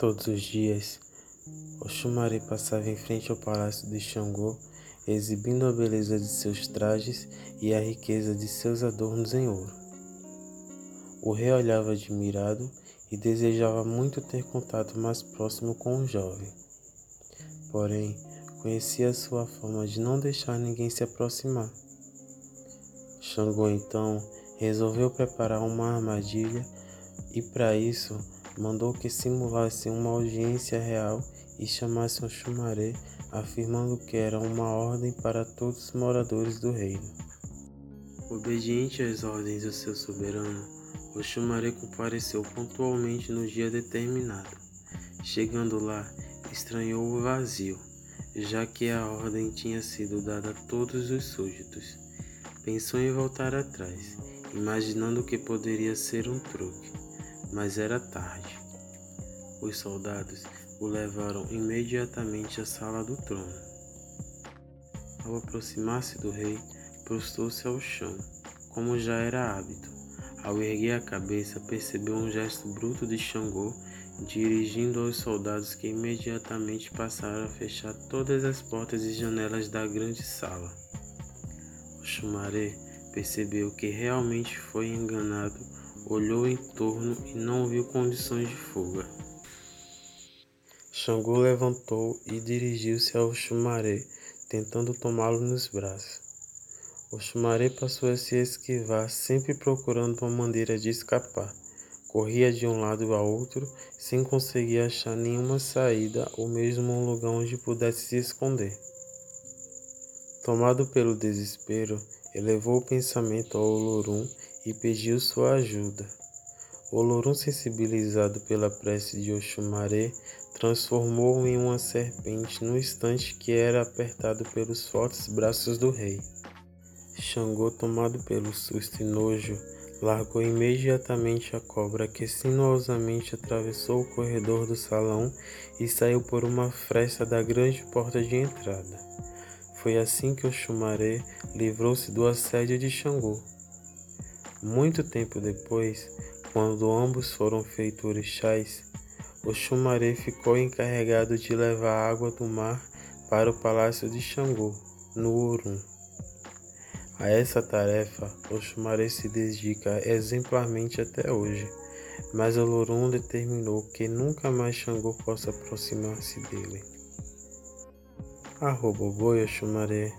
Todos os dias, Oxumaré passava em frente ao palácio de Xangô, exibindo a beleza de seus trajes e a riqueza de seus adornos em ouro. O rei olhava admirado e desejava muito ter contato mais próximo com o jovem. Porém, conhecia sua forma de não deixar ninguém se aproximar. Xangô então resolveu preparar uma armadilha e para isso mandou que simulasse uma audiência real e chamasse um chumaré, afirmando que era uma ordem para todos os moradores do reino. Obediente às ordens do seu soberano, o chumaré compareceu pontualmente no dia determinado. Chegando lá, estranhou o vazio, já que a ordem tinha sido dada a todos os súditos. Pensou em voltar atrás, imaginando que poderia ser um truque mas era tarde. Os soldados o levaram imediatamente à sala do trono. Ao aproximar-se do rei, prostou-se ao chão, como já era hábito. Ao erguer a cabeça, percebeu um gesto bruto de Xangô, dirigindo aos soldados que imediatamente passaram a fechar todas as portas e janelas da grande sala. O Xumaré percebeu que realmente foi enganado olhou em torno e não viu condições de fuga. Xangô levantou e dirigiu-se ao Xumaré, tentando tomá-lo nos braços. O Xumaré passou a se esquivar, sempre procurando uma maneira de escapar. Corria de um lado a outro, sem conseguir achar nenhuma saída ou mesmo um lugar onde pudesse se esconder. Tomado pelo desespero, elevou o pensamento ao Olorum e pediu sua ajuda. Olorum, sensibilizado pela prece de Oxumaré, transformou-o em uma serpente no instante que era apertado pelos fortes braços do rei. Xangô, tomado pelo susto e nojo, largou imediatamente a cobra que sinuosamente atravessou o corredor do salão e saiu por uma fresta da grande porta de entrada. Foi assim que Oxumaré livrou-se do assédio de Xangô. Muito tempo depois, quando ambos foram feitos orixás, o Xumaré ficou encarregado de levar água do mar para o palácio de Xangô, no Urum. A essa tarefa, o Xumaré se dedica exemplarmente até hoje, mas o Lorum determinou que nunca mais Xangô possa aproximar-se dele. Arroba o boi, Xumaré.